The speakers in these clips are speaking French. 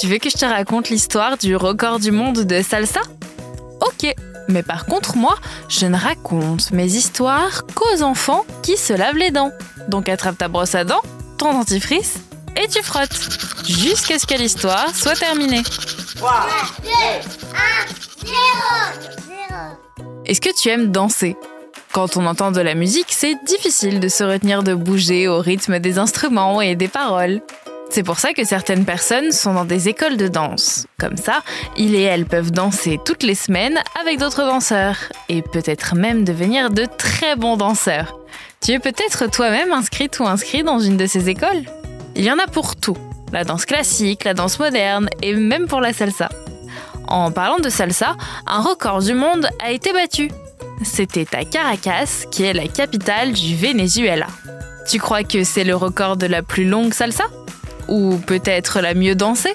Tu veux que je te raconte l'histoire du record du monde de salsa? Ok, mais par contre moi, je ne raconte mes histoires qu'aux enfants qui se lavent les dents. Donc attrape ta brosse à dents, ton dentifrice et tu frottes jusqu'à ce que l'histoire soit terminée. 3, 2, 1, 0, Est-ce que tu aimes danser? Quand on entend de la musique, c'est difficile de se retenir de bouger au rythme des instruments et des paroles. C'est pour ça que certaines personnes sont dans des écoles de danse. Comme ça, ils et elles peuvent danser toutes les semaines avec d'autres danseurs et peut-être même devenir de très bons danseurs. Tu es peut-être toi-même inscrite ou inscrit dans une de ces écoles? Il y en a pour tout. La danse classique, la danse moderne et même pour la salsa. En parlant de salsa, un record du monde a été battu. C'était à Caracas, qui est la capitale du Venezuela. Tu crois que c'est le record de la plus longue salsa? Ou peut-être la mieux dansée?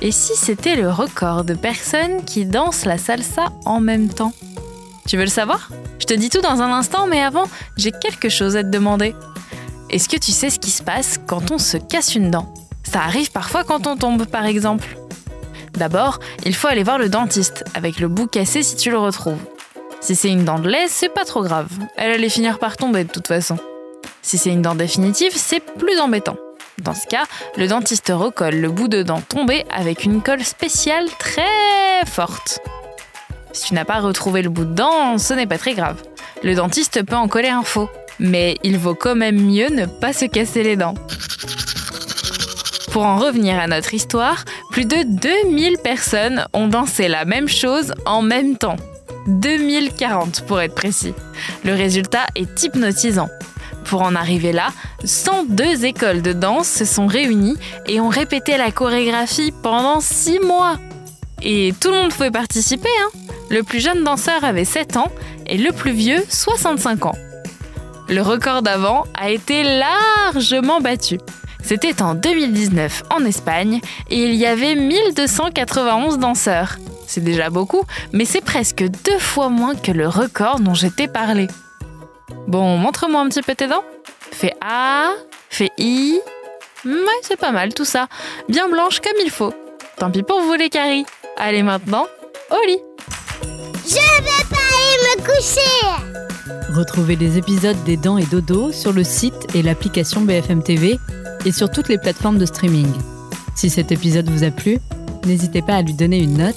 Et si c'était le record de personnes qui dansent la salsa en même temps? Tu veux le savoir? Je te dis tout dans un instant, mais avant, j'ai quelque chose à te demander. Est-ce que tu sais ce qui se passe quand on se casse une dent? Ça arrive parfois quand on tombe, par exemple. D'abord, il faut aller voir le dentiste, avec le bout cassé si tu le retrouves. Si c'est une dent de lait, c'est pas trop grave. Elle allait finir par tomber de toute façon. Si c'est une dent définitive, c'est plus embêtant. Dans ce cas, le dentiste recolle le bout de dent tombé avec une colle spéciale très forte. Si tu n'as pas retrouvé le bout de dent, ce n'est pas très grave. Le dentiste peut en coller un faux, mais il vaut quand même mieux ne pas se casser les dents. Pour en revenir à notre histoire, plus de 2000 personnes ont dansé la même chose en même temps. 2040 pour être précis. Le résultat est hypnotisant. Pour en arriver là, 102 écoles de danse se sont réunies et ont répété la chorégraphie pendant 6 mois. Et tout le monde pouvait participer. Hein le plus jeune danseur avait 7 ans et le plus vieux 65 ans. Le record d'avant a été largement battu. C'était en 2019 en Espagne et il y avait 1291 danseurs. C'est déjà beaucoup, mais c'est presque deux fois moins que le record dont j'étais parlé. Bon, montre-moi un petit peu tes dents. Fais A, fais I. Ouais, c'est pas mal tout ça. Bien blanche comme il faut. Tant pis pour vous les caries. Allez maintenant, au lit. Je vais pas aller me coucher. Retrouvez les épisodes des Dents et Dodo sur le site et l'application BFM TV et sur toutes les plateformes de streaming. Si cet épisode vous a plu, n'hésitez pas à lui donner une note,